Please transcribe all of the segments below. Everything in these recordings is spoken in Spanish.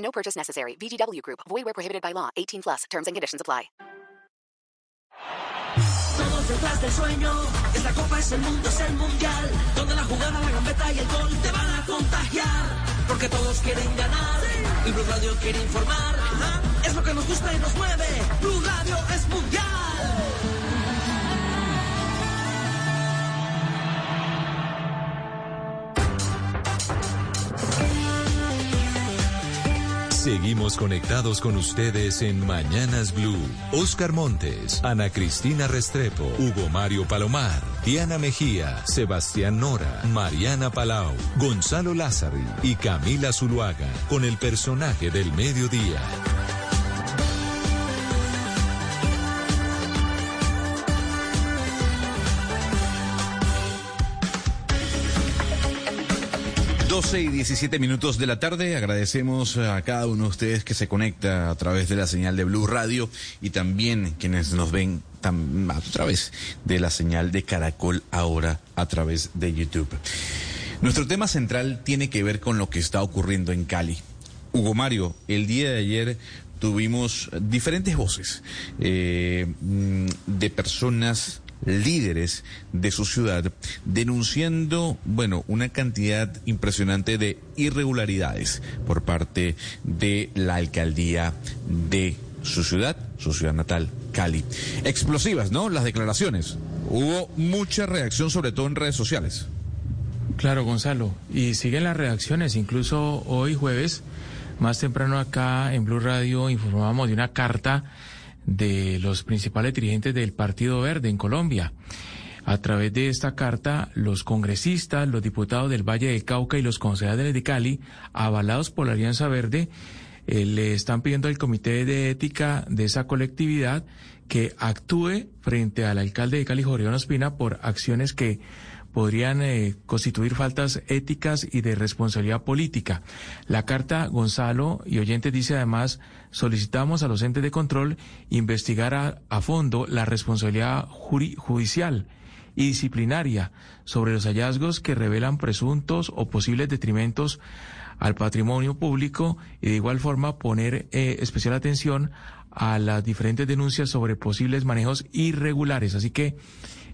No purchase necessary. VGW Group. Void where prohibited by law. 18 plus. Terms and conditions apply. Todos detrás del sueño. Esta copa es el mundo, es el mundial. Donde la jugada, la gambeta y el gol te van a contagiar. Porque todos quieren ganar. Y Blue Radio quiere informar. Es lo que nos gusta y nos mueve. Blue Radio es mundial. Seguimos conectados con ustedes en Mañanas Blue. Oscar Montes, Ana Cristina Restrepo, Hugo Mario Palomar, Diana Mejía, Sebastián Nora, Mariana Palau, Gonzalo Lázari y Camila Zuluaga con el personaje del mediodía. Doce y 17 minutos de la tarde. Agradecemos a cada uno de ustedes que se conecta a través de la señal de Blue Radio y también quienes nos ven a través de la señal de Caracol ahora a través de YouTube. Nuestro tema central tiene que ver con lo que está ocurriendo en Cali. Hugo Mario, el día de ayer tuvimos diferentes voces eh, mm, de personas líderes de su ciudad denunciando, bueno, una cantidad impresionante de irregularidades por parte de la alcaldía de su ciudad, su ciudad natal, Cali. Explosivas, ¿no? Las declaraciones. Hubo mucha reacción, sobre todo en redes sociales. Claro, Gonzalo. Y siguen las reacciones. Incluso hoy jueves, más temprano acá en Blue Radio, informábamos de una carta de los principales dirigentes del Partido Verde en Colombia. A través de esta carta, los congresistas, los diputados del Valle del Cauca y los concejales de Cali, avalados por la Alianza Verde, eh, le están pidiendo al Comité de Ética de esa colectividad que actúe frente al alcalde de Cali, Jorge Ospina, por acciones que podrían eh, constituir faltas éticas y de responsabilidad política. La carta, Gonzalo y oyentes, dice además, solicitamos a los entes de control investigar a, a fondo la responsabilidad juri- judicial y disciplinaria sobre los hallazgos que revelan presuntos o posibles detrimentos al patrimonio público y de igual forma poner eh, especial atención a las diferentes denuncias sobre posibles manejos irregulares. Así que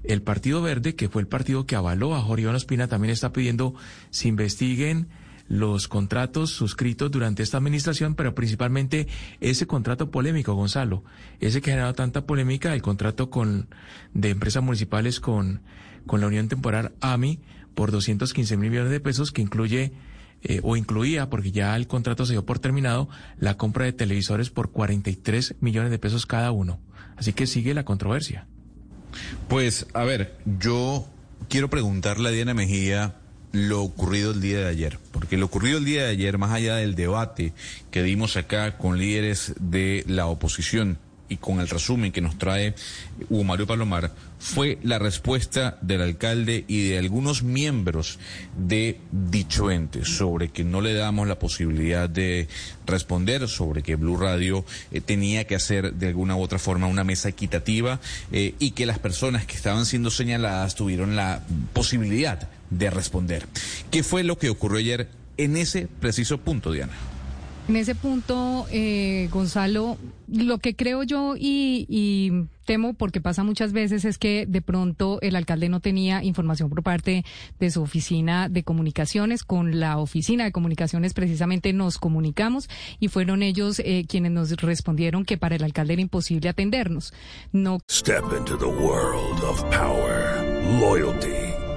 el Partido Verde, que fue el partido que avaló a Jorge Iván Ospina, también está pidiendo se investiguen los contratos suscritos durante esta administración, pero principalmente ese contrato polémico, Gonzalo, ese que ha generado tanta polémica, el contrato con de empresas municipales con, con la Unión Temporal AMI por 215 mil millones de pesos, que incluye eh, o incluía, porque ya el contrato se dio por terminado, la compra de televisores por 43 millones de pesos cada uno. Así que sigue la controversia. Pues, a ver, yo quiero preguntarle a Diana Mejía lo ocurrido el día de ayer, porque lo ocurrido el día de ayer, más allá del debate que dimos acá con líderes de la oposición y con el resumen que nos trae Hugo Mario Palomar, fue la respuesta del alcalde y de algunos miembros de dicho ente sobre que no le damos la posibilidad de responder, sobre que Blue Radio eh, tenía que hacer de alguna u otra forma una mesa equitativa eh, y que las personas que estaban siendo señaladas tuvieron la posibilidad de responder. ¿Qué fue lo que ocurrió ayer en ese preciso punto, Diana? En ese punto, eh, Gonzalo, lo que creo yo y, temo porque pasa muchas veces es que de pronto el alcalde no tenía información por parte de su oficina de comunicaciones. Con la oficina de comunicaciones precisamente nos comunicamos y fueron ellos eh, quienes nos respondieron que para el alcalde era imposible atendernos. No Step into the world of power, loyalty,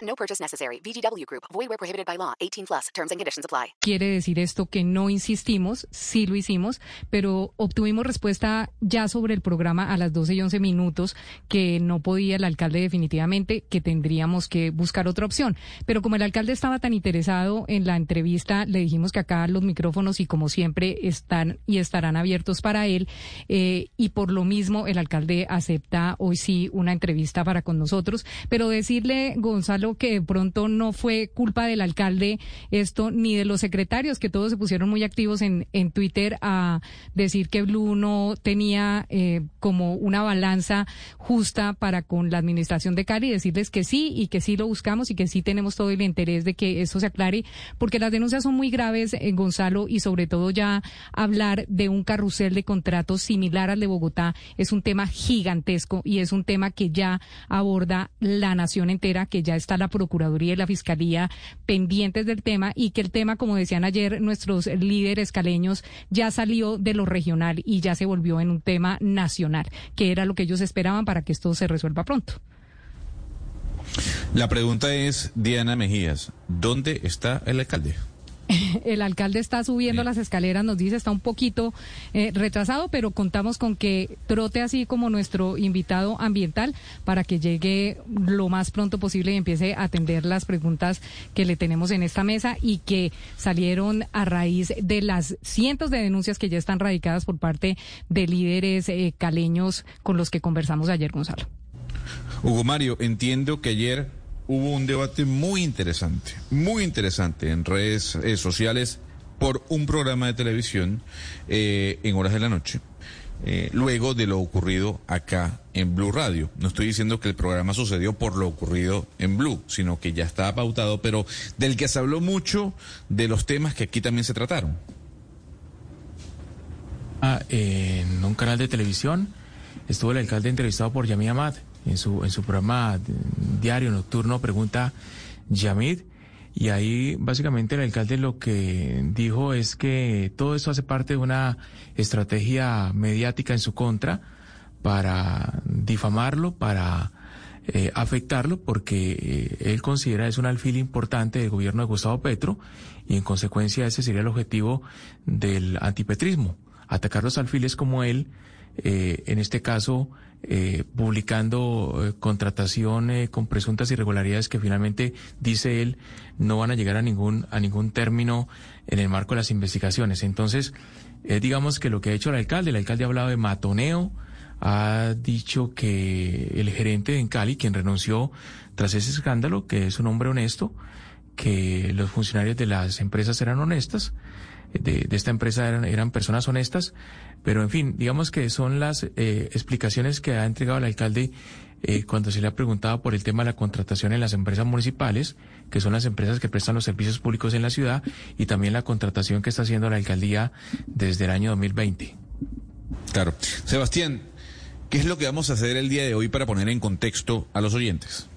No purchase necessary. VGW Group. Void where prohibited by law. 18 plus. Terms and conditions apply. Quiere decir esto que no insistimos, sí lo hicimos, pero obtuvimos respuesta ya sobre el programa a las 12 y 11 minutos que no podía el alcalde definitivamente, que tendríamos que buscar otra opción. Pero como el alcalde estaba tan interesado en la entrevista, le dijimos que acá los micrófonos y como siempre están y estarán abiertos para él eh, y por lo mismo el alcalde acepta hoy sí una entrevista para con nosotros. Pero decirle, Gonzalo, que de pronto no fue culpa del alcalde esto, ni de los secretarios, que todos se pusieron muy activos en, en Twitter a decir que Blue no tenía eh, como una balanza justa para con la administración de Cali, decirles que sí y que sí lo buscamos y que sí tenemos todo el interés de que esto se aclare, porque las denuncias son muy graves, eh, Gonzalo, y sobre todo ya hablar de un carrusel de contratos similar al de Bogotá es un tema gigantesco y es un tema que ya aborda la nación entera, que ya está la Procuraduría y la Fiscalía pendientes del tema y que el tema, como decían ayer nuestros líderes caleños, ya salió de lo regional y ya se volvió en un tema nacional, que era lo que ellos esperaban para que esto se resuelva pronto. La pregunta es, Diana Mejías, ¿dónde está el alcalde? el alcalde está subiendo las escaleras, nos dice, está un poquito eh, retrasado, pero contamos con que trote así como nuestro invitado ambiental para que llegue lo más pronto posible y empiece a atender las preguntas que le tenemos en esta mesa y que salieron a raíz de las cientos de denuncias que ya están radicadas por parte de líderes eh, caleños con los que conversamos ayer, Gonzalo. Hugo Mario, entiendo que ayer hubo un debate muy interesante, muy interesante en redes eh, sociales por un programa de televisión eh, en horas de la noche. eh, luego de lo ocurrido acá en Blue Radio. No estoy diciendo que el programa sucedió por lo ocurrido en Blue, sino que ya estaba pautado, pero del que se habló mucho de los temas que aquí también se trataron. Ah, en un canal de televisión estuvo el alcalde entrevistado por Yamid Ahmad en su, en su programa diario nocturno Pregunta Yamid. Y ahí básicamente el alcalde lo que dijo es que todo esto hace parte de una estrategia mediática en su contra para difamarlo, para eh, afectarlo, porque eh, él considera es un alfil importante del gobierno de Gustavo Petro y en consecuencia ese sería el objetivo del antipetrismo, atacar los alfiles como él, eh, en este caso eh, publicando eh, contratación eh, con presuntas irregularidades que finalmente dice él no van a llegar a ningún a ningún término en el marco de las investigaciones. Entonces, eh, digamos que lo que ha hecho el alcalde, el alcalde ha hablado de matoneo, ha dicho que el gerente en Cali, quien renunció tras ese escándalo, que es un hombre honesto, que los funcionarios de las empresas eran honestas, de, de esta empresa eran, eran personas honestas, pero en fin, digamos que son las eh, explicaciones que ha entregado el alcalde eh, cuando se le ha preguntado por el tema de la contratación en las empresas municipales, que son las empresas que prestan los servicios públicos en la ciudad, y también la contratación que está haciendo la alcaldía desde el año 2020. Claro. Sebastián, ¿qué es lo que vamos a hacer el día de hoy para poner en contexto a los oyentes?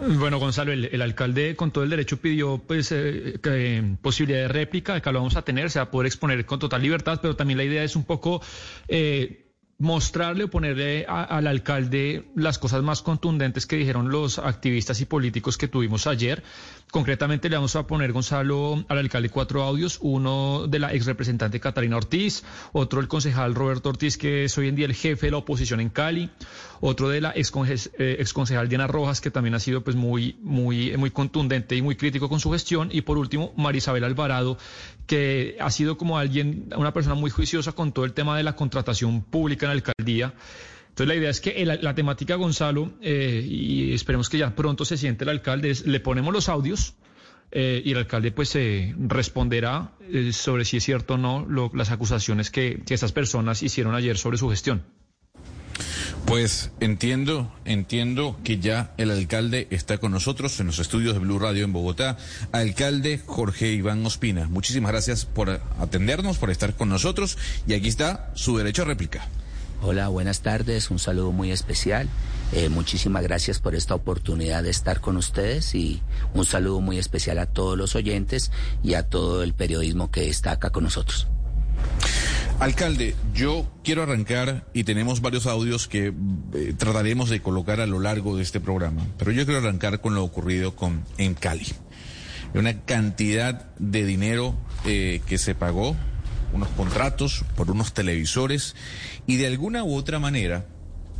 Bueno, Gonzalo, el, alcalde con todo el derecho pidió pues eh, posibilidad de réplica, que lo vamos a tener, se va a poder exponer con total libertad, pero también la idea es un poco eh, mostrarle o ponerle al alcalde las cosas más contundentes que dijeron los activistas y políticos que tuvimos ayer. Concretamente le vamos a poner, Gonzalo, al alcalde cuatro audios, uno de la ex representante Catalina Ortiz, otro el concejal Roberto Ortiz, que es hoy en día el jefe de la oposición en Cali, otro de la ex, eh, ex concejal Diana Rojas, que también ha sido pues muy, muy, muy contundente y muy crítico con su gestión, y por último, Marisabel Alvarado, que ha sido como alguien, una persona muy juiciosa con todo el tema de la contratación pública en la alcaldía. Entonces la idea es que la, temática, Gonzalo, eh, y esperemos que ya pronto se siente el alcalde, es, le ponemos los audios eh, y el alcalde pues eh, responderá sobre si es cierto o no las acusaciones que, que personas hicieron ayer sobre su gestión. Pues entiendo, entiendo que ya el alcalde está con nosotros en los estudios de Blue Radio en Bogotá. Alcalde Jorge Iván Ospina, muchísimas gracias por atendernos, por estar con nosotros y aquí está su derecho a réplica. Hola, buenas tardes, un saludo muy especial. Eh, muchísimas gracias por esta oportunidad de estar con ustedes y un saludo muy especial a todos los oyentes y a todo el periodismo que está acá con nosotros. Alcalde, yo quiero arrancar y tenemos varios audios que eh, trataremos de colocar a lo largo de este programa, pero yo quiero arrancar con lo ocurrido con en Cali. Una cantidad de dinero eh, que se pagó, unos contratos por unos televisores y de alguna u otra manera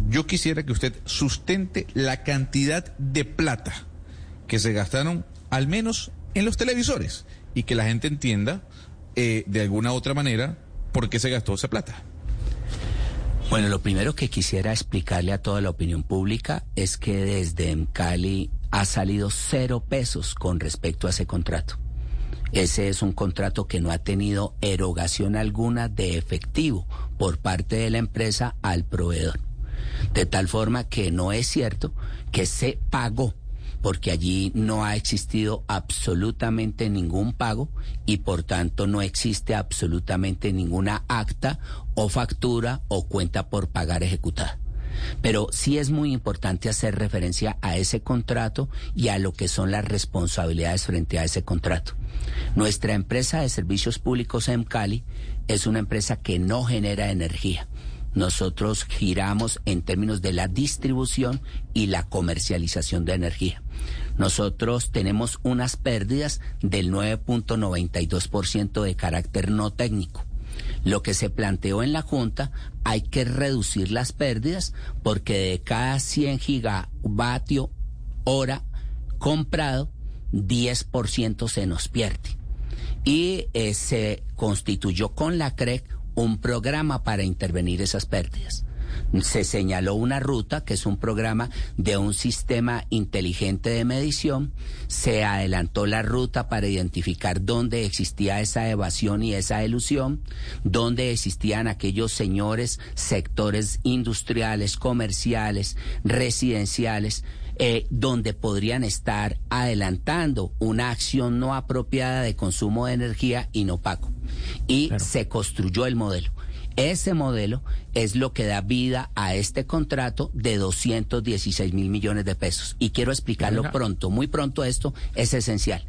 yo quisiera que usted sustente la cantidad de plata que se gastaron al menos en los televisores y que la gente entienda eh, de alguna otra manera por qué se gastó esa plata. Bueno, lo primero que quisiera explicarle a toda la opinión pública es que desde Cali ha salido cero pesos con respecto a ese contrato. Ese es un contrato que no ha tenido erogación alguna de efectivo por parte de la empresa al proveedor. De tal forma que no es cierto que se pagó porque allí no ha existido absolutamente ningún pago y por tanto no existe absolutamente ninguna acta o factura o cuenta por pagar ejecutada. Pero sí es muy importante hacer referencia a ese contrato y a lo que son las responsabilidades frente a ese contrato. Nuestra empresa de servicios públicos en Cali es una empresa que no genera energía nosotros giramos en términos de la distribución y la comercialización de energía. Nosotros tenemos unas pérdidas del 9.92% de carácter no técnico. Lo que se planteó en la Junta, hay que reducir las pérdidas porque de cada 100 gigavatio hora comprado, 10% se nos pierde. Y eh, se constituyó con la CREC un programa para intervenir esas pérdidas. Se señaló una ruta, que es un programa de un sistema inteligente de medición. Se adelantó la ruta para identificar dónde existía esa evasión y esa elusión, dónde existían aquellos señores sectores industriales, comerciales, residenciales, eh, donde podrían estar adelantando una acción no apropiada de consumo de energía y no pago. Y se construyó el modelo. Ese modelo es lo que da vida a este contrato de 216 mil millones de pesos. Y quiero explicarlo pronto, muy pronto esto es esencial.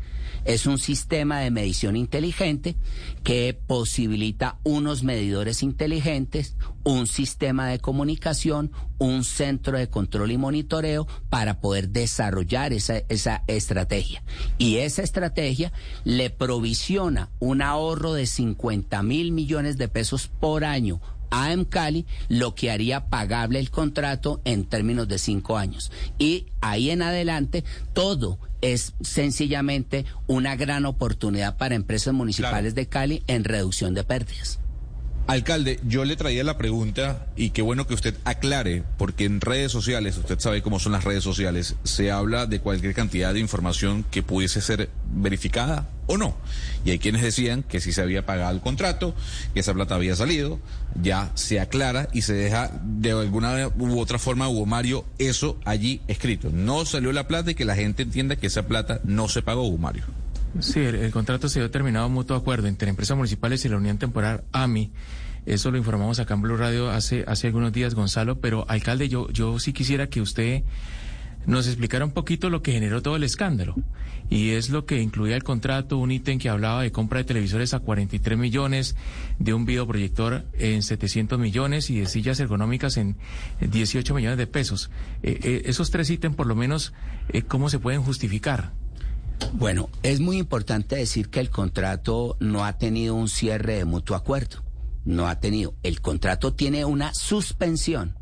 Es un sistema de medición inteligente que posibilita unos medidores inteligentes, un sistema de comunicación, un centro de control y monitoreo para poder desarrollar esa, esa estrategia. Y esa estrategia le provisiona un ahorro de 50 mil millones de pesos por año a Cali, lo que haría pagable el contrato en términos de cinco años. Y ahí en adelante todo es sencillamente una gran oportunidad para empresas municipales de Cali en reducción de pérdidas. Alcalde, yo le traía la pregunta y qué bueno que usted aclare, porque en redes sociales, usted sabe cómo son las redes sociales, se habla de cualquier cantidad de información que pudiese ser verificada o no. Y hay quienes decían que si se había pagado el contrato, que esa plata había salido, ya se aclara y se deja de alguna u otra forma, Hugo Mario, eso allí escrito. No salió la plata y que la gente entienda que esa plata no se pagó, Hugo Mario. Sí, el, contrato se dio terminado mutuo acuerdo entre empresas municipales y la Unión Temporal AMI. Eso lo informamos acá en Blue Radio hace, hace algunos días, Gonzalo. Pero, alcalde, yo, yo sí quisiera que usted nos explicara un poquito lo que generó todo el escándalo. Y es lo que incluía el contrato, un ítem que hablaba de compra de televisores a 43 millones, de un videoproyector en 700 millones y de sillas ergonómicas en 18 millones de pesos. Eh, eh, esos tres ítems, por lo menos, eh, ¿cómo se pueden justificar? Bueno, es muy importante decir que el contrato no ha tenido un cierre de mutuo acuerdo. No ha tenido. El contrato tiene una suspensión.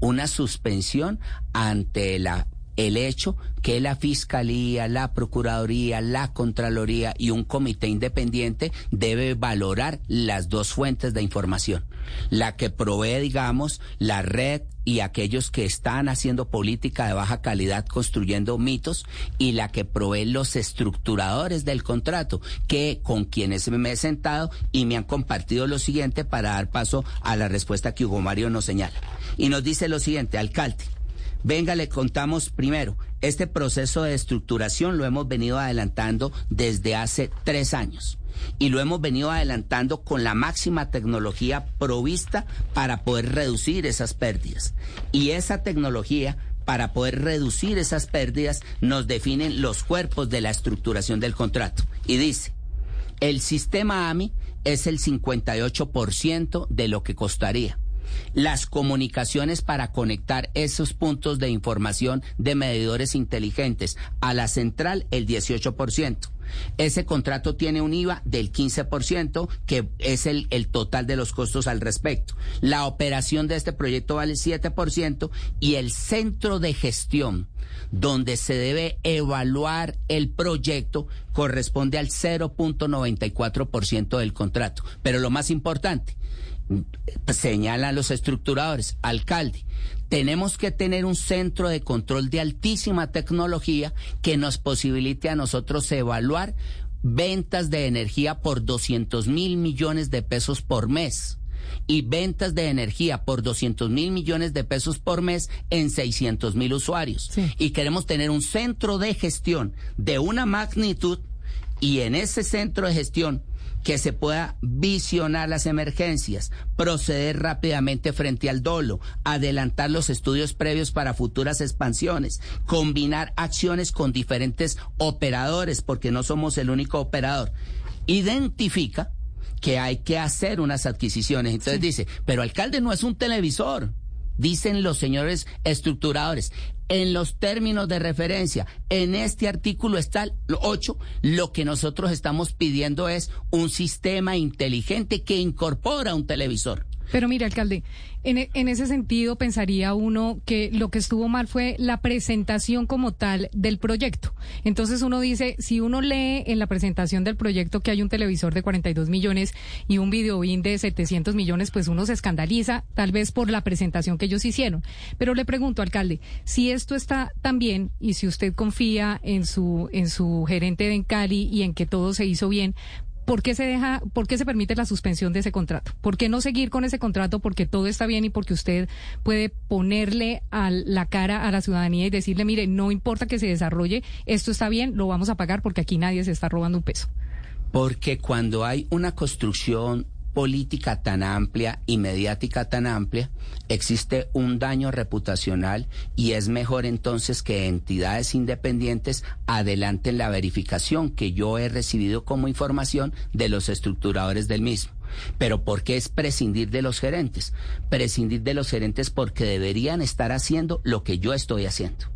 Una suspensión ante la el hecho que la Fiscalía, la Procuraduría, la Contraloría y un comité independiente debe valorar las dos fuentes de información. La que provee, digamos, la red y aquellos que están haciendo política de baja calidad construyendo mitos y la que provee los estructuradores del contrato, que con quienes me he sentado y me han compartido lo siguiente para dar paso a la respuesta que Hugo Mario nos señala. Y nos dice lo siguiente, alcalde. Venga, le contamos primero, este proceso de estructuración lo hemos venido adelantando desde hace tres años y lo hemos venido adelantando con la máxima tecnología provista para poder reducir esas pérdidas. Y esa tecnología para poder reducir esas pérdidas nos definen los cuerpos de la estructuración del contrato. Y dice, El sistema AMI es el 58% de lo que costaría. Las comunicaciones para conectar esos puntos de información de medidores inteligentes a la central, el 18%. Ese contrato tiene un IVA del 15%, que es el, el, total de los costos al respecto. La operación de este proyecto vale 7% y el centro de gestión, donde se debe evaluar el proyecto, corresponde al 0.94% del contrato. Pero lo más importante, señalan los estructuradores, alcalde, tenemos que tener un centro de control de altísima tecnología que nos posibilite a nosotros evaluar ventas de energía por 200 mil millones de pesos por mes y ventas de energía por 200 mil millones de pesos por mes en 600 mil usuarios. Sí. Y queremos tener un centro de gestión de una magnitud y en ese centro de gestión que se pueda visionar las emergencias, proceder rápidamente frente al dolo, adelantar los estudios previos para futuras expansiones, combinar acciones con diferentes operadores, porque no somos el único operador. Identifica que hay que hacer unas adquisiciones. Entonces sí. dice, pero alcalde no es un televisor. Dicen los señores estructuradores, en los términos de referencia, en este artículo está el 8, lo que nosotros estamos pidiendo es un sistema inteligente que incorpora un televisor. Pero mire, alcalde, en, en, ese sentido pensaría uno que lo que estuvo mal fue la presentación como tal del proyecto. Entonces uno dice, si uno lee en la presentación del proyecto que hay un televisor de 42 millones y un videobin de 700 millones, pues uno se escandaliza, tal vez por la presentación que ellos hicieron. Pero le pregunto, alcalde, si esto está tan bien y si usted confía en su, en su gerente de Cali y en que todo se hizo bien, ¿por qué se deja, por qué se permite la suspensión de ese contrato? ¿Por qué no seguir con ese contrato porque todo está bien y porque usted puede ponerle a la cara a la ciudadanía y decirle, mire, no importa que se desarrolle, esto está bien, lo vamos a pagar porque aquí nadie se está robando un peso? Porque cuando hay una construcción política tan amplia y mediática tan amplia, existe un daño reputacional y es mejor entonces que entidades independientes adelanten la verificación que yo he recibido como información de los estructuradores del mismo. Pero ¿por qué es prescindir de los gerentes? Prescindir de los gerentes porque deberían estar haciendo lo que yo estoy haciendo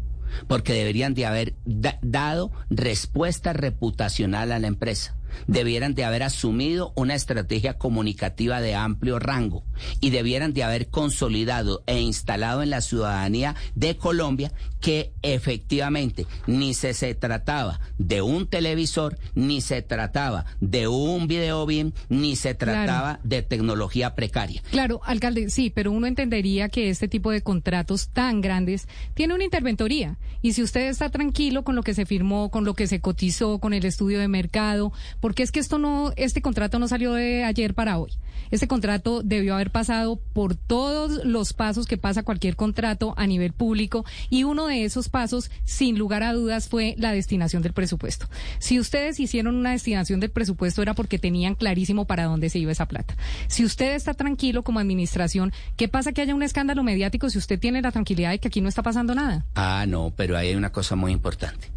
porque deberían de haber da dado respuesta reputacional a la empresa. Debieran de haber asumido una estrategia comunicativa de amplio rango y debieran de haber consolidado e instalado en la ciudadanía de Colombia que efectivamente ni se, se trataba de un televisor, ni se trataba de un video bien, ni se trataba claro. de tecnología precaria. Claro, alcalde, sí, pero uno entendería que este tipo de contratos tan grandes tiene una interventoría. Y si usted está tranquilo con lo que se firmó, con lo que se cotizó, con el estudio de mercado, porque es que esto no, este contrato no salió de ayer para hoy. Este contrato debió haber pasado por todos los pasos que pasa cualquier contrato a nivel público y uno de esos pasos, sin lugar a dudas, fue la destinación del presupuesto. Si ustedes hicieron una destinación del presupuesto era porque tenían clarísimo para dónde se iba esa plata. Si usted está tranquilo como administración, ¿qué pasa que haya un escándalo mediático si usted tiene la tranquilidad de que aquí no está pasando nada? Ah, no, pero hay una cosa muy importante.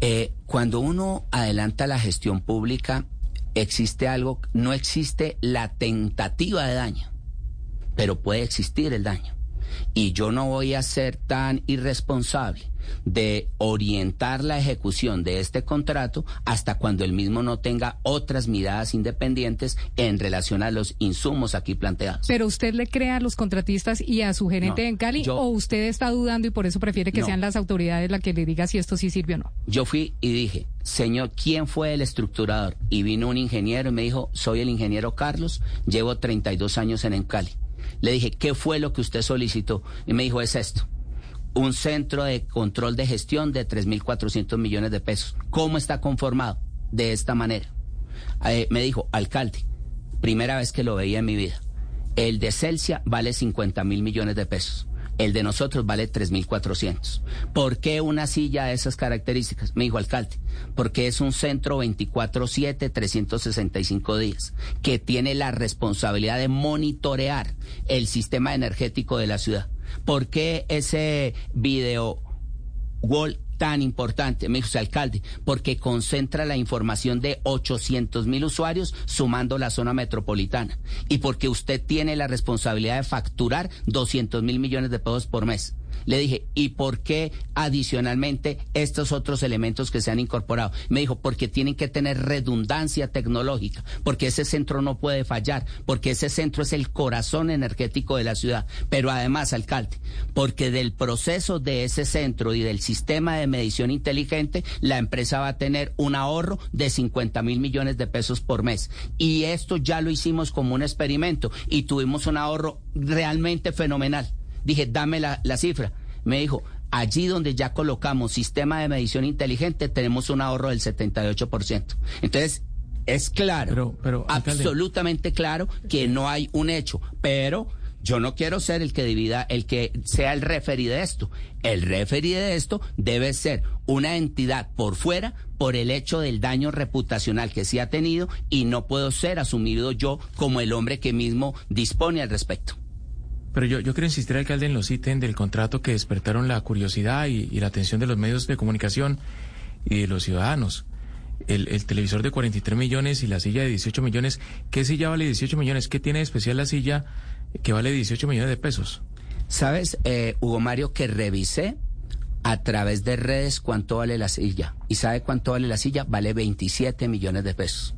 Eh, cuando uno adelanta la gestión pública, existe algo, no existe la tentativa de daño, pero puede existir el daño. Y yo no voy a ser tan irresponsable de orientar la ejecución de este contrato hasta cuando el mismo no tenga otras miradas independientes en relación a los insumos aquí planteados. Pero usted le crea a los contratistas y a su gerente no, en Cali yo, o usted está dudando y por eso prefiere que no. sean las autoridades las que le diga si esto sí sirve o no. Yo fui y dije, señor, ¿quién fue el estructurador? Y vino un ingeniero y me dijo, soy el ingeniero Carlos, llevo 32 años en Encali. Le dije, ¿qué fue lo que usted solicitó? Y me dijo, es esto un centro de control de gestión de 3.400 millones de pesos. ¿Cómo está conformado? De esta manera. Eh, me dijo, alcalde, primera vez que lo veía en mi vida. El de Celsia vale 50 mil millones de pesos. El de nosotros vale 3.400. ¿Por qué una silla de esas características? Me dijo alcalde, porque es un centro 24-7, 365 días, que tiene la responsabilidad de monitorear el sistema energético de la ciudad. ¿Por qué ese video wall tan importante? Me dijo, "Sí, alcalde, porque concentra la información de 800 mil usuarios sumando la zona metropolitana y porque usted tiene la responsabilidad de facturar 200 mil millones de pesos por mes. Le dije, ¿y por qué adicionalmente estos otros elementos que se han incorporado? Me dijo, porque tienen que tener redundancia tecnológica, porque ese centro no puede fallar, porque ese centro es el corazón energético de la ciudad. Pero además, alcalde, porque del proceso de ese centro y del sistema de medición inteligente, la empresa va a tener un ahorro de 50 mil millones de pesos por mes. Y esto ya lo hicimos como un experimento y tuvimos un ahorro realmente fenomenal. Dije, dame la, la cifra. Me dijo, allí donde ya colocamos sistema de medición inteligente, tenemos un ahorro del 78%. Entonces, es claro, Pero- absolutamente claro que no hay un hecho, pero yo no quiero ser el que divida, el que sea el referí de esto. El referí de esto debe ser una entidad por fuera por el hecho del daño reputacional que se ha tenido y no puedo ser asumido yo como el hombre que mismo dispone al respecto. Pero yo, yo quiero insistir, alcalde, en los ítems del contrato que despertaron la curiosidad y, la atención de los medios de comunicación y de los ciudadanos. El, el televisor de 43 millones y la silla de 18 millones. ¿Qué silla vale 18 millones? ¿Qué tiene de especial la silla que vale 18 millones de pesos? ¿Sabes, eh, Hugo Mario, que revisé a través de redes cuánto vale la silla? ¿Y sabe cuánto vale la silla? Vale 27 millones de pesos.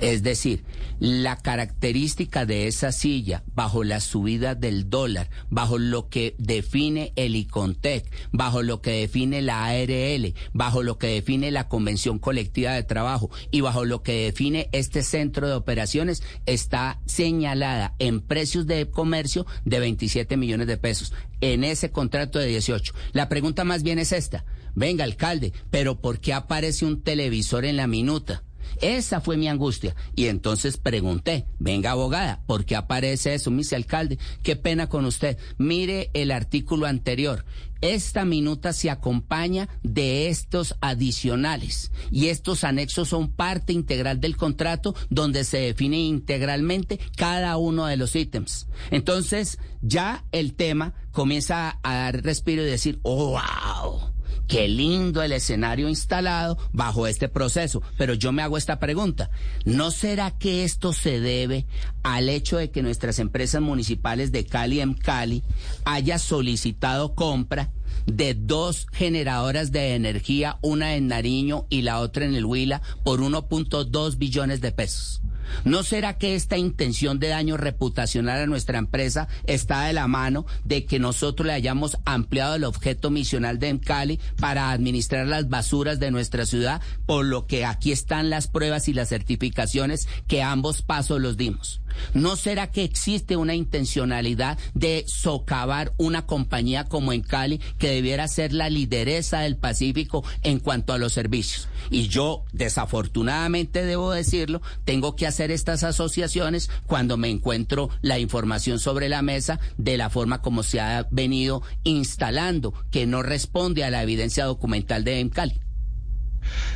Es decir, la característica de esa silla, bajo la subida del dólar, bajo lo que define el ICONTEC, bajo lo que define la ARL, bajo lo que define la Convención Colectiva de Trabajo y bajo lo que define este centro de operaciones, está señalada en precios de comercio de 27 millones de pesos en ese contrato de 18. La pregunta más bien es esta. Venga, alcalde, pero ¿por qué aparece un televisor en la minuta? Esa fue mi angustia. Y entonces pregunté, venga abogada, ¿por qué aparece eso, mi alcalde? Qué pena con usted. Mire el artículo anterior. Esta minuta se acompaña de estos adicionales y estos anexos son parte integral del contrato donde se define integralmente cada uno de los ítems. Entonces ya el tema comienza a dar respiro y decir, oh, wow. Qué lindo el escenario instalado bajo este proceso. Pero yo me hago esta pregunta. ¿No será que esto se debe al hecho de que nuestras empresas municipales de Cali en Cali haya solicitado compra de dos generadoras de energía, una en Nariño y la otra en el Huila, por 1.2 billones de pesos? ¿No será que esta intención de daño reputacional a nuestra empresa está de la mano de que nosotros le hayamos ampliado el objeto misional de Cali para administrar las basuras de nuestra ciudad, por lo que aquí están las pruebas y las certificaciones que ambos pasos los dimos? ¿No será que existe una intencionalidad de socavar una compañía como en Cali que debiera ser la lideresa del Pacífico en cuanto a los servicios? Y yo, desafortunadamente debo decirlo, tengo que hacer estas asociaciones cuando me encuentro la información sobre la mesa de la forma como se ha venido instalando, que no responde a la evidencia documental de Cali.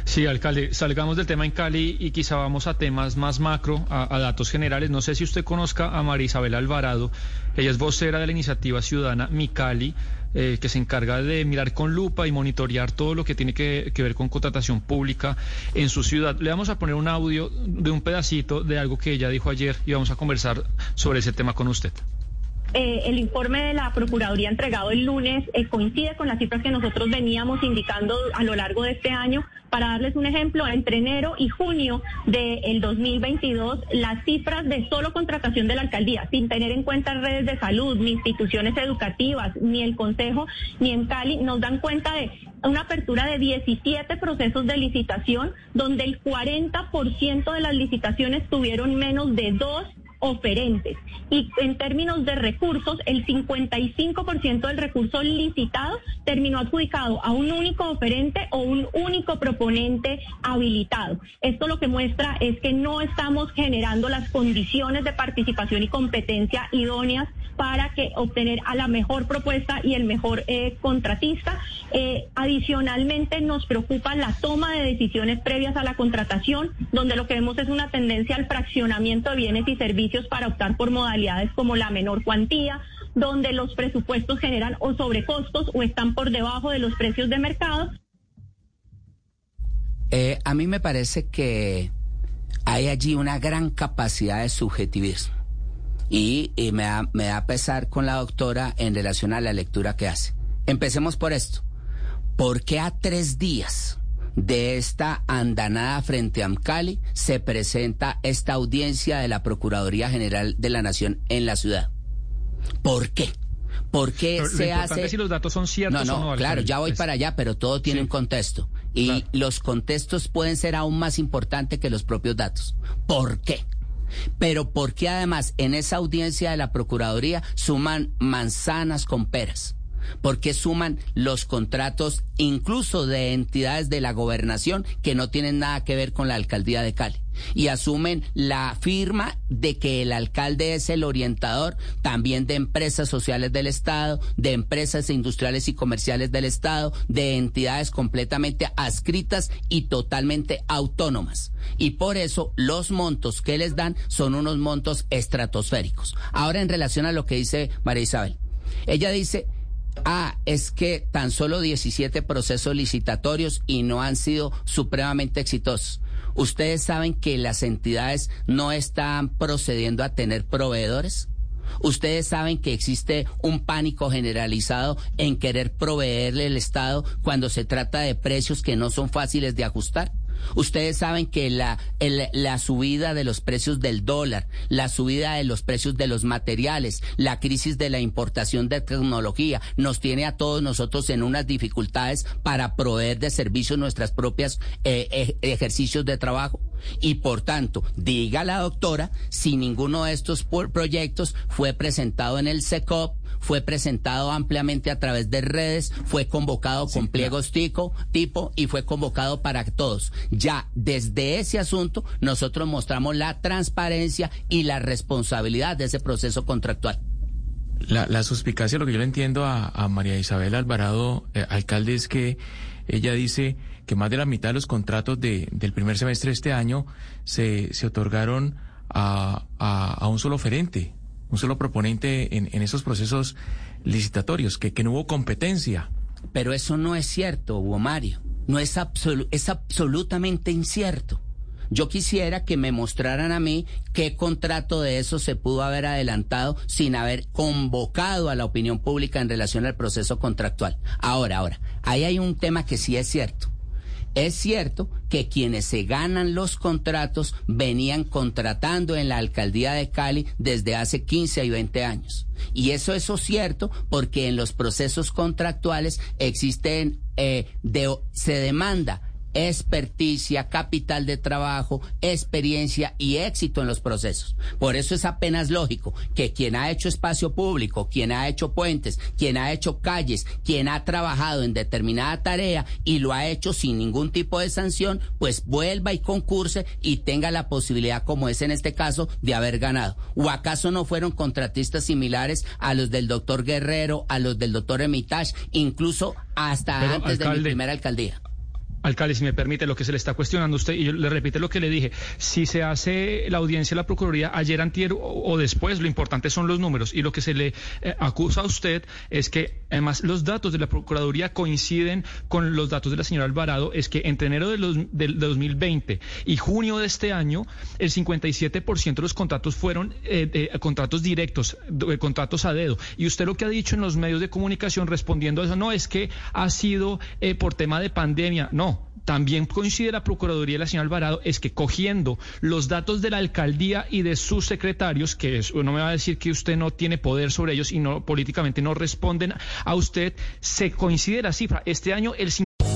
Sí, alcalde, salgamos del tema en Cali y quizá vamos a temas más macro, a, a, datos generales. No sé si usted conozca a María Isabel Alvarado, ella es vocera de la iniciativa ciudadana Mi Cali, eh, que se encarga de mirar con lupa y monitorear todo lo que tiene que, que ver con contratación pública en su ciudad. Le vamos a poner un audio de un pedacito de algo que ella dijo ayer y vamos a conversar sobre ese tema con usted. Eh, el informe de la Procuraduría entregado el lunes eh, coincide con las cifras que nosotros veníamos indicando a lo largo de este año. Para darles un ejemplo, entre enero y junio del 2022, las cifras de solo contratación de la alcaldía, sin tener en cuenta redes de salud, ni instituciones educativas, ni el Consejo, ni en Cali, nos dan cuenta de una apertura de 17 procesos de licitación, donde el 40% de las licitaciones tuvieron menos de dos oferentes. Y en términos de recursos, el 55% del recurso licitado terminó adjudicado a un único oferente o un único proponente habilitado. Esto lo que muestra es que no estamos generando las condiciones de participación y competencia idóneas para que obtener a la mejor propuesta y el mejor eh, contratista. Eh, adicionalmente nos preocupa la toma de decisiones previas a la contratación, donde lo que vemos es una tendencia al fraccionamiento de bienes y servicios para optar por modalidades como la menor cuantía, donde los presupuestos generan o sobrecostos o están por debajo de los precios de mercado. Eh, a mí me parece que hay allí una gran capacidad de subjetivismo. Y, y me, da, me da pesar con la doctora en relación a la lectura que hace. Empecemos por esto. ¿Por qué a tres días de esta andanada frente a Amcali se presenta esta audiencia de la Procuraduría General de la Nación en la ciudad? ¿Por qué? ¿Por qué Pero se hace? si los datos son ciertos no, o no, no, claro, ya voy Es- para allá, pero todo tiene Sí. un contexto. Y Claro. los contextos pueden ser aún más importantes que los propios datos. ¿Por qué? Pero ¿por qué además en esa audiencia de la Procuraduría suman manzanas con peras? ¿Por qué suman los contratos incluso de entidades de la gobernación que no tienen nada que ver con la alcaldía de Cali? Y asumen la firma de que el alcalde es el orientador también de empresas sociales del Estado, de empresas industriales y comerciales del Estado, de entidades completamente adscritas y totalmente autónomas. Y por eso los montos que les dan son unos montos estratosféricos. Ahora en relación a lo que dice María Isabel. Ella dice, ah, es que tan solo 17 procesos licitatorios y no han sido supremamente exitosos. ¿Ustedes saben que las entidades no están procediendo a tener proveedores? Ustedes saben que existe un pánico generalizado en querer proveerle el Estado cuando se trata de precios que no son fáciles de ajustar. Ustedes saben que la, la subida de los precios del dólar, la subida de los precios de los materiales, la crisis de la importación de tecnología nos tiene a todos nosotros en unas dificultades para proveer de servicios nuestras propias eh, eh, ejercicios de trabajo. Y por tanto, diga la doctora si ninguno de estos proyectos fue presentado en el SECOP, fue presentado ampliamente a través de redes, fue convocado con pliegos tico- tipo y fue convocado para todos. Ya desde ese asunto nosotros mostramos la transparencia y la responsabilidad de ese proceso contractual. La, la suspicacia, lo que yo le entiendo a, a María Isabel Alvarado, eh, alcalde, es que ella dice que más de la mitad de los contratos de, del primer semestre de este año se, se otorgaron a, a, a un solo oferente, un solo proponente en, esos procesos licitatorios, que, no hubo competencia. Pero eso no es cierto, Hugo Mario. No es, es absolutamente incierto. Yo quisiera que me mostraran a mí qué contrato de eso se pudo haber adelantado sin haber convocado a la opinión pública en relación al proceso contractual. Ahora, ahora, ahí hay un tema que sí es cierto. Es cierto que quienes se ganan los contratos venían contratando en la alcaldía de Cali desde hace 15 y 20 años. Y eso es cierto porque en los procesos contractuales existen, eh, de- se demanda experticia, capital de trabajo, experiencia y éxito en los procesos. Por eso es apenas lógico que quien ha hecho espacio público, quien ha hecho puentes, quien ha hecho calles, quien ha trabajado en determinada tarea y lo ha hecho sin ningún tipo de sanción, pues vuelva y concurse y tenga la posibilidad, como es en este caso, de haber ganado. ¿O acaso no fueron contratistas similares a los del doctor Guerrero, a los del doctor Emitage, incluso hasta Pero, antes de mi primera alcaldía? Alcalde, si me permite, lo que se le está cuestionando a usted, y yo le repito lo que le dije, si se hace la audiencia de la Procuraduría ayer, antier o, después, lo importante son los números, y lo que se le eh, acusa a usted es que, además, los datos de la Procuraduría coinciden con los datos de la señora Alvarado, es que entre enero de los- del 2020 y junio de este año, el 57% de los contratos fueron eh, contratos directos, eh, contratos a dedo, y usted lo que ha dicho en los medios de comunicación respondiendo a eso, no, es que ha sido eh, por tema de pandemia, no, también coincide la Procuraduría y la señora Alvarado es que cogiendo los datos de la alcaldía y de sus secretarios, que es- no me va a decir que usted no tiene poder sobre ellos y no políticamente no responden a usted, se coincide la cifra. Este año el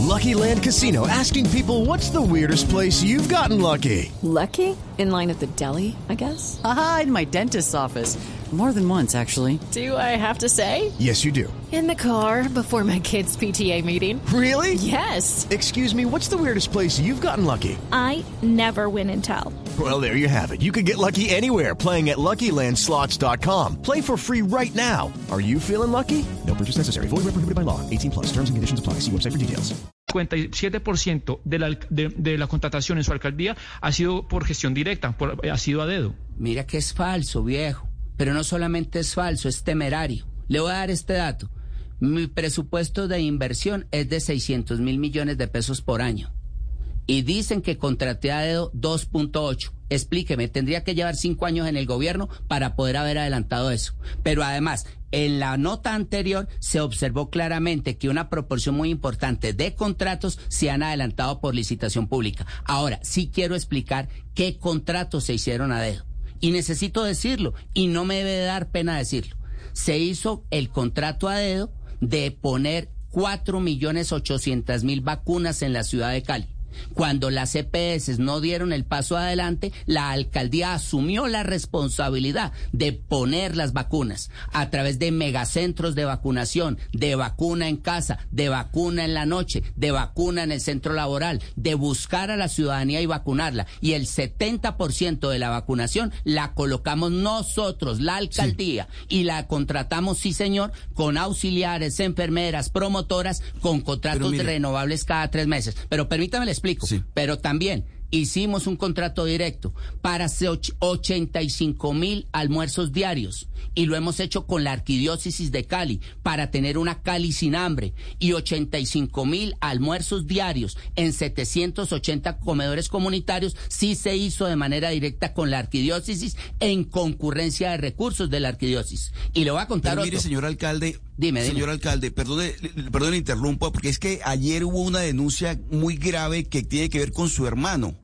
Lucky Land Casino asking people what's the weirdest place you've gotten lucky? Lucky? In line at the deli, I guess? Aha, in my dentist's office. More than once, actually. Do I have to say? Yes, you do. In the car before my kids' PTA meeting. Really? Yes. Excuse me, what's the weirdest place you've gotten lucky? I never win and tell. Well, there you have it. You can get lucky anywhere playing at LuckyLandSlots.com. Play for free right now. Are you feeling lucky? No purchase necessary. Void where prohibited by law. 18 plus. Terms and conditions apply. See website for details. 57% de la, al- de, de la contratación en su alcaldía ha sido por gestión directa, por- ha sido a dedo. Mira que es falso, viejo. Pero no solamente es falso, es temerario. Le voy a dar este dato. Mi presupuesto de inversión es de 600 mil millones de pesos por año. Y dicen que contraté a dedo 2.8. Explíqueme, tendría que llevar cinco años en el gobierno para poder haber adelantado eso. Pero además, en la nota anterior se observó claramente que una proporción muy importante de contratos se han adelantado por licitación pública. Ahora, sí quiero explicar qué contratos se hicieron a dedo. Y necesito decirlo, y no me debe dar pena decirlo. Se hizo el contrato a dedo de poner 4 millones 800 mil vacunas en la ciudad de Cali. Cuando las EPS no dieron el paso adelante, la alcaldía asumió la responsabilidad de poner las vacunas a través de megacentros de vacunación, de vacuna en casa, de vacuna en la noche, de vacuna en el centro laboral, de buscar a la ciudadanía y vacunarla. Y el 70% de la vacunación la colocamos nosotros, la alcaldía, y la contratamos, sí señor, con auxiliares, enfermeras, promotoras, con contratos renovables cada tres meses. Pero permítame les explico. Pero también hicimos un contrato directo para 85 mil almuerzos diarios y lo hemos hecho con la arquidiócesis de Cali para tener una Cali sin hambre y 85 mil almuerzos diarios en 780 comedores comunitarios sí se hizo de manera directa con la arquidiócesis en concurrencia de recursos de la arquidiócesis. Y le voy a contar Pero mire, señor alcalde, Dime, Señor alcalde, perdone, perdone, interrumpo, porque es que ayer hubo una denuncia muy grave que tiene que ver con su hermano,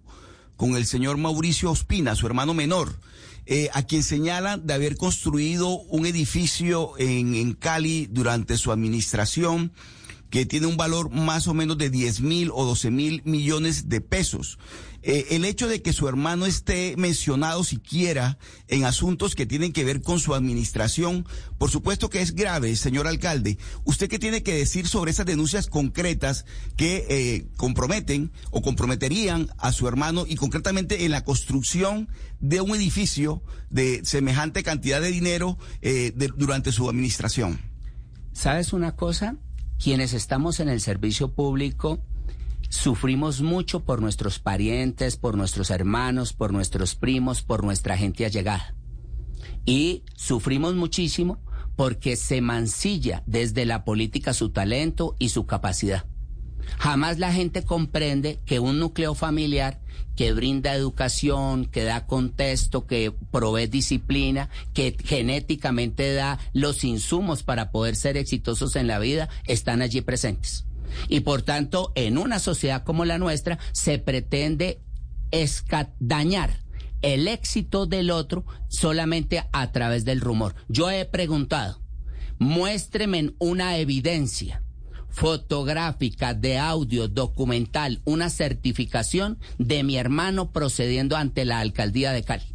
con el señor Mauricio Ospina, su hermano menor, eh, a quien señalan de haber construido un edificio en, en Cali durante su administración que tiene un valor más o menos de 10 mil o 12 mil millones de pesos. Eh, el hecho de que su hermano esté mencionado siquiera en asuntos que tienen que ver con su administración, por supuesto que es grave, señor alcalde. ¿Usted qué tiene que decir sobre esas denuncias concretas que eh, comprometen o comprometerían a su hermano y concretamente en la construcción de un edificio de semejante cantidad de dinero eh, durante su administración? ¿Sabes una cosa? Quienes estamos en el servicio público, Sufrimos mucho por nuestros parientes, por nuestros hermanos, por nuestros primos, por nuestra gente allegada. Y sufrimos muchísimo porque se mancilla desde la política su talento y su capacidad. Jamás la gente comprende que un núcleo familiar que brinda educación, que da contexto, que provee disciplina, que genéticamente da los insumos para poder ser exitosos en la vida, están allí presentes. Y por tanto, en una sociedad como la nuestra, se pretende dañar el éxito del otro solamente a través del rumor. Yo he preguntado, muéstreme una evidencia fotográfica, de audio, documental, una certificación de mi hermano procediendo ante la alcaldía de Cali.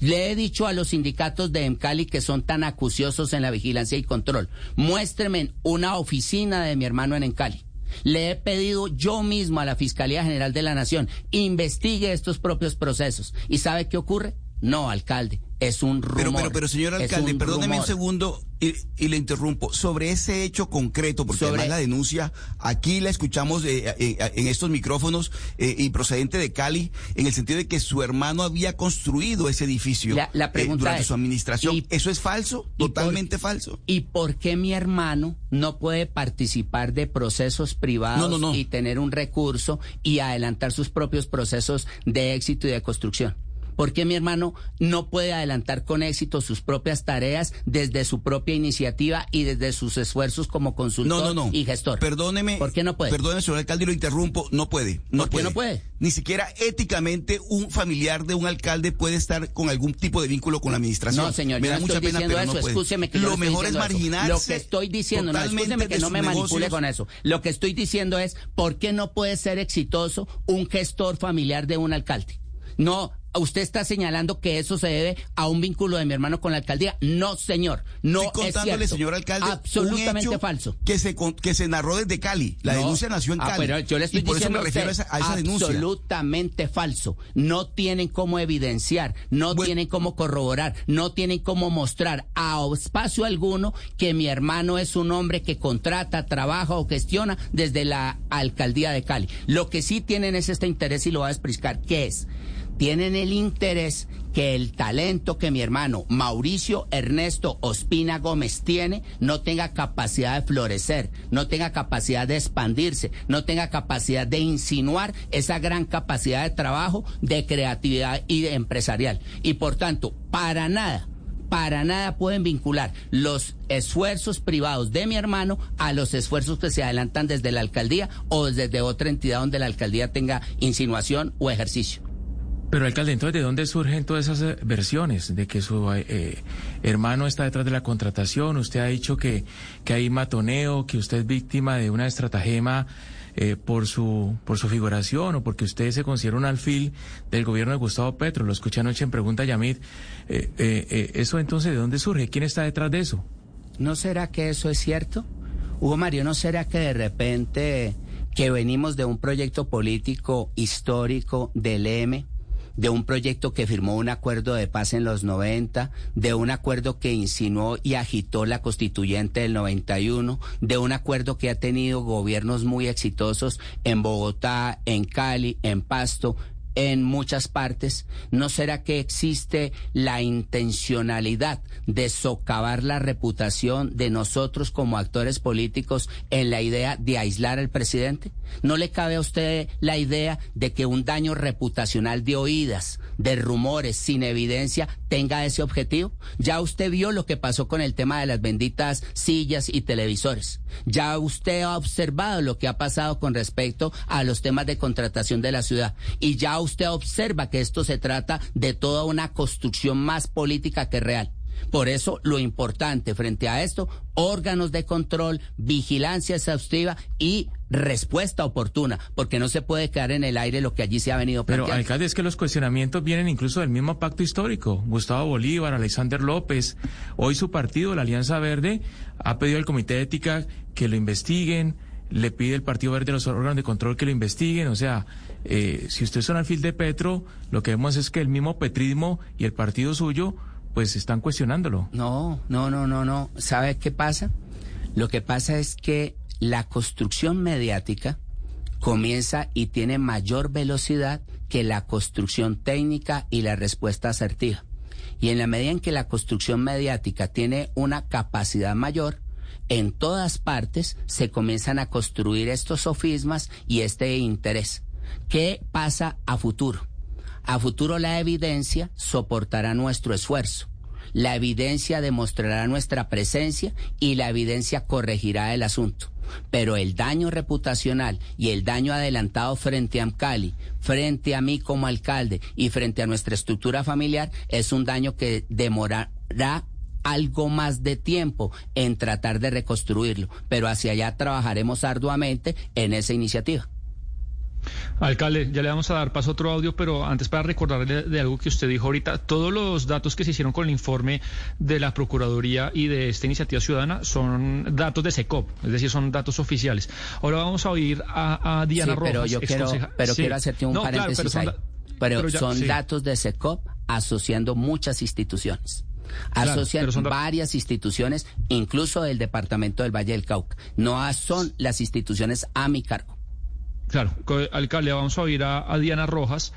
Le he dicho a los sindicatos de Cali que son tan acuciosos en la vigilancia y control, muéstreme una oficina de mi hermano en Cali. Le he pedido yo mismo a la Fiscalía General de la Nación, investigue estos propios procesos. ¿Y sabe qué ocurre? No, alcalde, es un rumor. Pero, pero, pero señor alcalde, perdóneme un segundo y, le interrumpo. Sobre ese hecho concreto, porque además la denuncia, aquí la escuchamos eh, eh, en estos micrófonos eh, y procedente de Cali, en el sentido de que su hermano había construido ese edificio la, pregunta durante es, su administración. ¿Eso es falso? Totalmente falso. ¿Y por qué mi hermano no puede participar de procesos privados y tener un recurso y adelantar sus propios procesos de éxito y de construcción? ¿Por qué mi hermano no puede adelantar con éxito sus propias tareas desde su propia iniciativa y desde sus esfuerzos como consultor y gestor? Perdóneme. ¿Por qué no puede? Perdóneme, señor alcalde, lo interrumpo. No puede. No ¿Por puede. qué no puede? Ni siquiera éticamente un familiar de un alcalde puede estar con algún tipo de vínculo con la administración. No, señor, me yo da no mucha estoy pena, diciendo pero eso. no Escúcheme que Lo yo no mejor es eso. marginarse. Lo que estoy diciendo, no, escúcheme que no me sus manipule negocios. con eso. Lo que estoy diciendo es, ¿por qué no puede ser exitoso un gestor familiar de un alcalde? No, usted está señalando que eso se debe a un vínculo de mi hermano con la alcaldía. No, señor, no Estoy es contándole, cierto. señor alcalde, absolutamente un hecho falso. Que se, que se narró desde Cali. La No. denuncia nació en Ah, Cali. pero yo le estoy y por eso me refiero a esa, a esa denuncia. absolutamente falso. No tienen cómo evidenciar, no tienen cómo corroborar, no tienen cómo mostrar a espacio alguno que mi hermano es un hombre que contrata, trabaja o gestiona desde la alcaldía de Cali. Lo que sí tienen es este interés y lo voy a explicar, ¿qué es? Tienen el interés que el talento que mi hermano Mauricio Ernesto Ospina Gómez tiene no tenga capacidad de florecer, no tenga capacidad de expandirse, no tenga capacidad de insinuar esa gran capacidad de trabajo, de creatividad y de empresarial. Y por tanto, para nada para nada pueden vincular los esfuerzos privados de mi hermano a los esfuerzos que se adelantan desde la alcaldía o desde otra entidad donde la alcaldía tenga insinuación o ejercicio. Pero alcalde, entonces, ¿de dónde surgen todas esas eh, versiones? De que su eh, hermano está detrás de la contratación, usted ha dicho que, que hay matoneo, que usted es víctima de una estratagema eh, por, su, por su figuración o porque usted se considera un alfil del gobierno de Gustavo Petro. Lo escuché anoche en Pregunta Yamid. ¿Eso entonces de dónde surge? ¿Quién está detrás de eso? ¿No será que eso es cierto? Hugo Mario, ¿no será que de repente que venimos de un proyecto político histórico del M? De un proyecto que firmó un acuerdo de paz en los 90, de un acuerdo que insinuó y agitó la constituyente del 91, de un acuerdo que ha tenido gobiernos muy exitosos en Bogotá, en Cali, en Pasto, en muchas partes, ¿no será que existe la intencionalidad de socavar la reputación de nosotros como actores políticos en la idea de aislar al presidente? ¿No le cabe a usted la idea de que un daño reputacional de oídas, de rumores, sin evidencia, tenga ese objetivo? Ya usted vio lo que pasó con el tema de las benditas sillas y televisores. Ya usted ha observado lo que ha pasado con respecto a los temas de contratación de la ciudad. Y ya usted observa que esto se trata de toda una construcción más política que real. Por eso lo importante frente a esto, órganos de control, vigilancia exhaustiva y respuesta oportuna, porque no se puede quedar en el aire lo que allí se ha venido planteando. Pero, alcalde, es que los cuestionamientos vienen incluso del mismo pacto histórico. Gustavo Bolívar, Alexander López, hoy su partido, la Alianza Verde, ha pedido al Comité de Ética que lo investiguen, le pide el Partido Verde a los órganos de control que lo investiguen, o sea, eh, si usted son alfil de Petro, lo que vemos es que el mismo petrismo y el partido suyo pues están cuestionándolo. No, no, no, no, no. ¿Sabe qué pasa? Lo que pasa es que la construcción mediática comienza y tiene mayor velocidad que la construcción técnica y la respuesta asertiva. Y en la medida en que la construcción mediática tiene una capacidad mayor, en todas partes se comienzan a construir estos sofismas y este interés. ¿Qué pasa a futuro? A futuro la evidencia soportará nuestro esfuerzo. La evidencia demostrará nuestra presencia y la evidencia corregirá el asunto. Pero el daño reputacional y el daño adelantado frente a Amcali, frente a mí como alcalde y frente a nuestra estructura familiar es un daño que demorará algo más de tiempo en tratar de reconstruirlo. Pero hacia allá trabajaremos arduamente en esa iniciativa. Alcalde, ya le vamos a dar paso a otro audio, pero antes para recordarle de algo que usted dijo ahorita, todos los datos que se hicieron con el informe de la Procuraduría y de esta iniciativa ciudadana son datos de SECOP, es decir, son datos oficiales. Ahora vamos a oír a, Diana sí, pero Yo quiero, pero quiero hacerte un paréntesis ahí. Pero, son datos de SECOP asociando muchas instituciones. Asocian varias instituciones, incluso el Departamento del Valle del Cauca. No son las instituciones a mi cargo. Claro, alcalde, vamos a oír a, Diana Rojas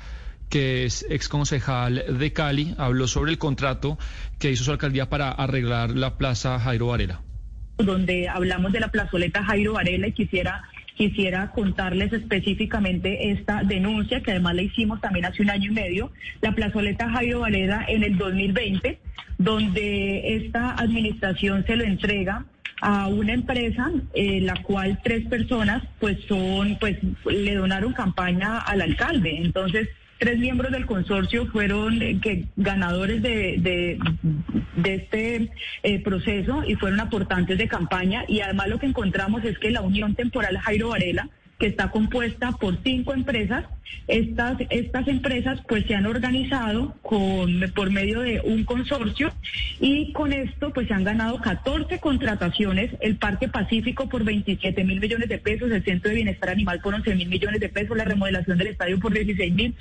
que es exconcejal de Cali, habló sobre el contrato que hizo su alcaldía para arreglar la plaza Jairo Varela. Donde hablamos de la plazoleta Jairo Varela y quisiera quisiera contarles específicamente esta denuncia que además la hicimos también hace un año y medio, la plazoleta Jairo Varela en el 2020, donde esta administración se lo entrega a una empresa en la cual tres personas pues son pues le donaron campaña al alcalde. Entonces tres miembros del consorcio fueron eh, que ganadores de, de, este eh, proceso y fueron aportantes de campaña. Y además lo que encontramos es que la Unión Temporal Jairo Varela que está compuesta por cinco empresas. Estas, estas empresas pues se han organizado con, por medio de un consorcio y con esto pues se han ganado 14 contrataciones, el Parque Pacífico por 27 mil millones de pesos, el Centro de Bienestar Animal por 11 mil millones de pesos, la remodelación del estadio por 16 mil.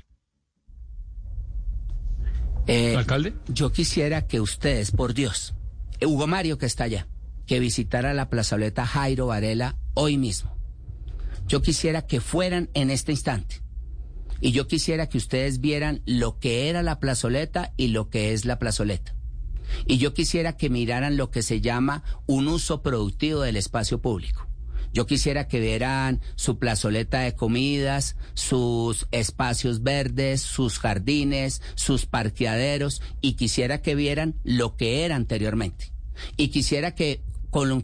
Eh, ¿Alcalde? Yo quisiera que ustedes, por Dios, Hugo Mario que está allá, que visitara la plazoleta Jairo Varela hoy mismo yo quisiera que fueran en este instante Y yo quisiera que ustedes vieran lo que era la plazoleta y lo que es la plazoleta. Y yo quisiera que miraran lo que se llama un uso productivo del espacio público. Yo quisiera que vieran su plazoleta de comidas, sus espacios verdes, sus jardines, sus parqueaderos y quisiera que vieran lo que era anteriormente. Y quisiera que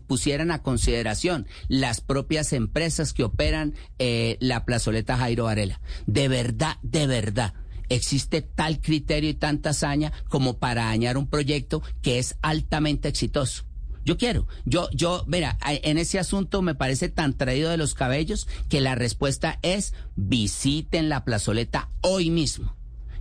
pusieran a consideración las propias empresas que operan eh, la plazoleta Jairo Varela. De verdad, de verdad existe tal criterio y tanta hazaña como para dañar un proyecto que es altamente exitoso. Yo quiero, yo, yo, mira, en ese asunto me parece tan traído de los cabellos que la respuesta es visiten la plazoleta hoy mismo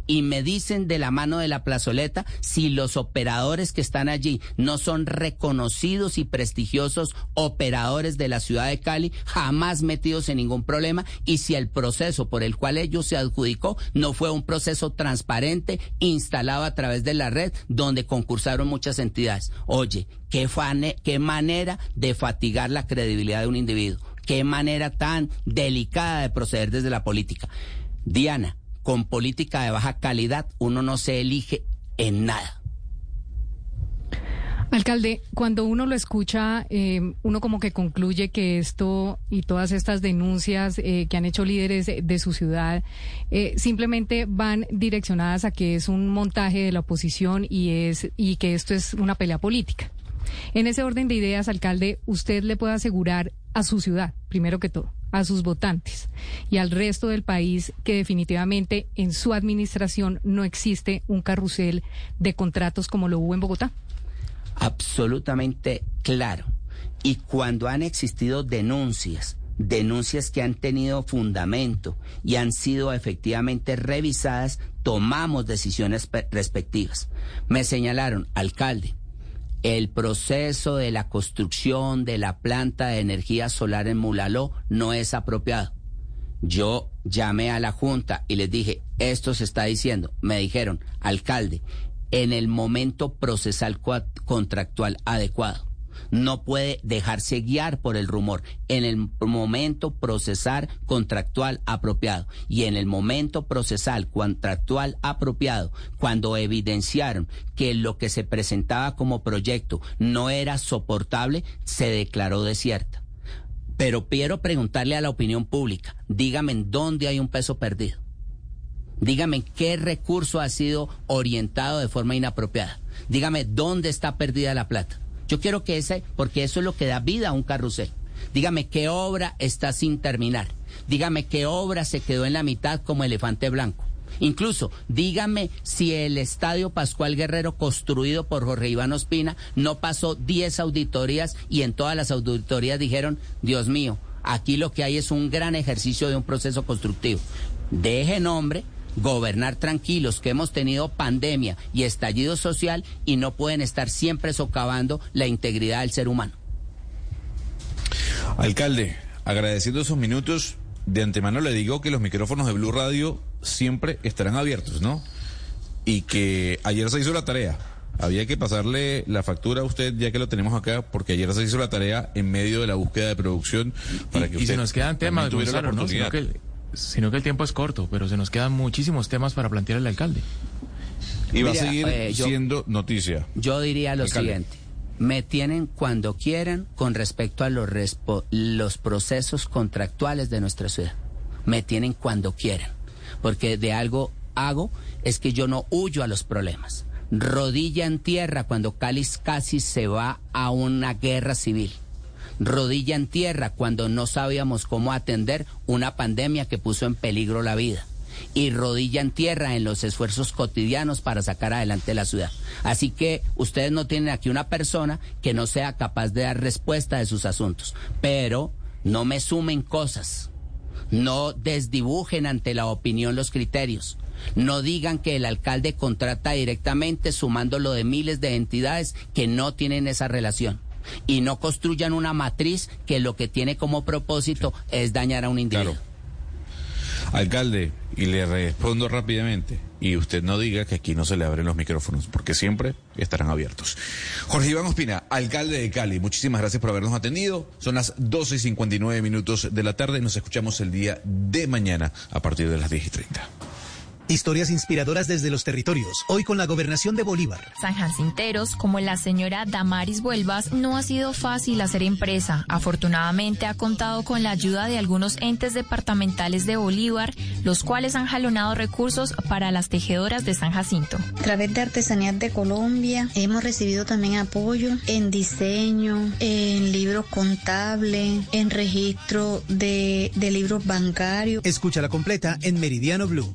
y me dicen de la mano de la plazoleta si los operadores que están allí no son reconocidos y prestigiosos operadores de la ciudad de Cali, jamás metidos en ningún problema, y si el proceso por el cual ellos se adjudicó no fue un proceso transparente instalado a través de la red donde concursaron muchas entidades. Oye, qué, qué manera de fatigar la credibilidad de un individuo, qué manera tan delicada de proceder desde la política. Diana, con política de baja calidad uno no se elige en nada. Alcalde, cuando uno lo escucha, eh, uno como que concluye que esto y todas estas denuncias eh, que han hecho líderes de, su ciudad eh, simplemente van direccionadas a que es un montaje de la oposición y es y que esto es una pelea política. En ese orden de ideas, alcalde, usted le puede asegurar a su ciudad, primero que todo, a sus votantes y al resto del país que definitivamente en su administración no existe un carrusel de contratos como lo hubo en Bogotá? Absolutamente claro. Y cuando han existido denuncias, denuncias que han tenido fundamento y han sido efectivamente revisadas, tomamos decisiones respectivas. Me señalaron, alcalde, el proceso de la construcción de la planta de energía solar en Mulaló no es apropiado. Yo llamé a la Junta y les dije, esto se está diciendo. Me dijeron, alcalde, en el momento procesal contractual adecuado no puede dejarse guiar por el rumor. En el momento procesal contractual apropiado y en el momento procesal contractual apropiado, cuando evidenciaron que lo que se presentaba como proyecto no era soportable, se declaró desierta. Pero quiero preguntarle a la opinión pública, dígame en dónde hay un peso perdido. Dígame qué recurso ha sido orientado de forma inapropiada. Dígame dónde está perdida la plata. Yo quiero que ese, porque eso es lo que da vida a un carrusel. Dígame qué obra está sin terminar. Dígame qué obra se quedó en la mitad como elefante blanco. Incluso, dígame si el Estadio Pascual Guerrero construido por Jorge Iván Ospina no pasó 10 auditorías y en todas las auditorías dijeron, Dios mío, aquí lo que hay es un gran ejercicio de un proceso constructivo. Deje nombre gobernar tranquilos, que hemos tenido pandemia y estallido social y no pueden estar siempre socavando la integridad del ser humano. Alcalde, agradeciendo esos minutos, de antemano le digo que los micrófonos de Blue Radio siempre estarán abiertos, ¿no? Y que ayer se hizo la tarea. Había que pasarle la factura a usted ya que lo tenemos acá, porque ayer se hizo la tarea en medio de la búsqueda de producción para que y, se nos quedan temas, Gonzalo, ¿no? Sino que el tiempo es corto, pero se nos quedan muchísimos temas para plantear al alcalde. Y va a seguir eh, siendo noticia. Yo diría lo siguiente. Me tienen cuando quieran con respecto a los, los procesos contractuales de nuestra ciudad. Me tienen cuando quieran. Porque de algo hago es que yo no huyo a los problemas. Rodilla en tierra cuando Cali casi se va a una guerra civil rodilla en tierra cuando no sabíamos cómo atender una pandemia que puso en peligro la vida y rodilla en tierra en los esfuerzos cotidianos para sacar adelante la ciudad. Así que ustedes no tienen aquí una persona que no sea capaz de dar respuesta de sus asuntos, pero no me sumen cosas, no desdibujen ante la opinión los criterios. No digan que el alcalde contrata directamente sumándolo de miles de entidades que no tienen esa relación y no construyan una matriz que lo que tiene como propósito es dañar a un individuo. Alcalde, y le respondo rápidamente, y usted no diga que aquí no se le abren los micrófonos, porque siempre estarán abiertos. Jorge Iván Ospina, alcalde de Cali, muchísimas gracias por habernos atendido. Son las 12 y 59 minutos de la tarde y nos escuchamos el día de mañana a partir de las 10 y 30. Historias inspiradoras desde los territorios, hoy con la gobernación de Bolívar. San Jacinteros, como la señora Damaris Vuelvas, no ha sido fácil hacer empresa. Afortunadamente ha contado con la ayuda de algunos entes departamentales de Bolívar, los cuales han jalonado recursos para las tejedoras de San Jacinto. A través de Artesanías de Colombia hemos recibido también apoyo en diseño, en libros contables, en registro de, de libros bancarios. Escúchala completa en Meridiano Blue.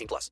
18 plus.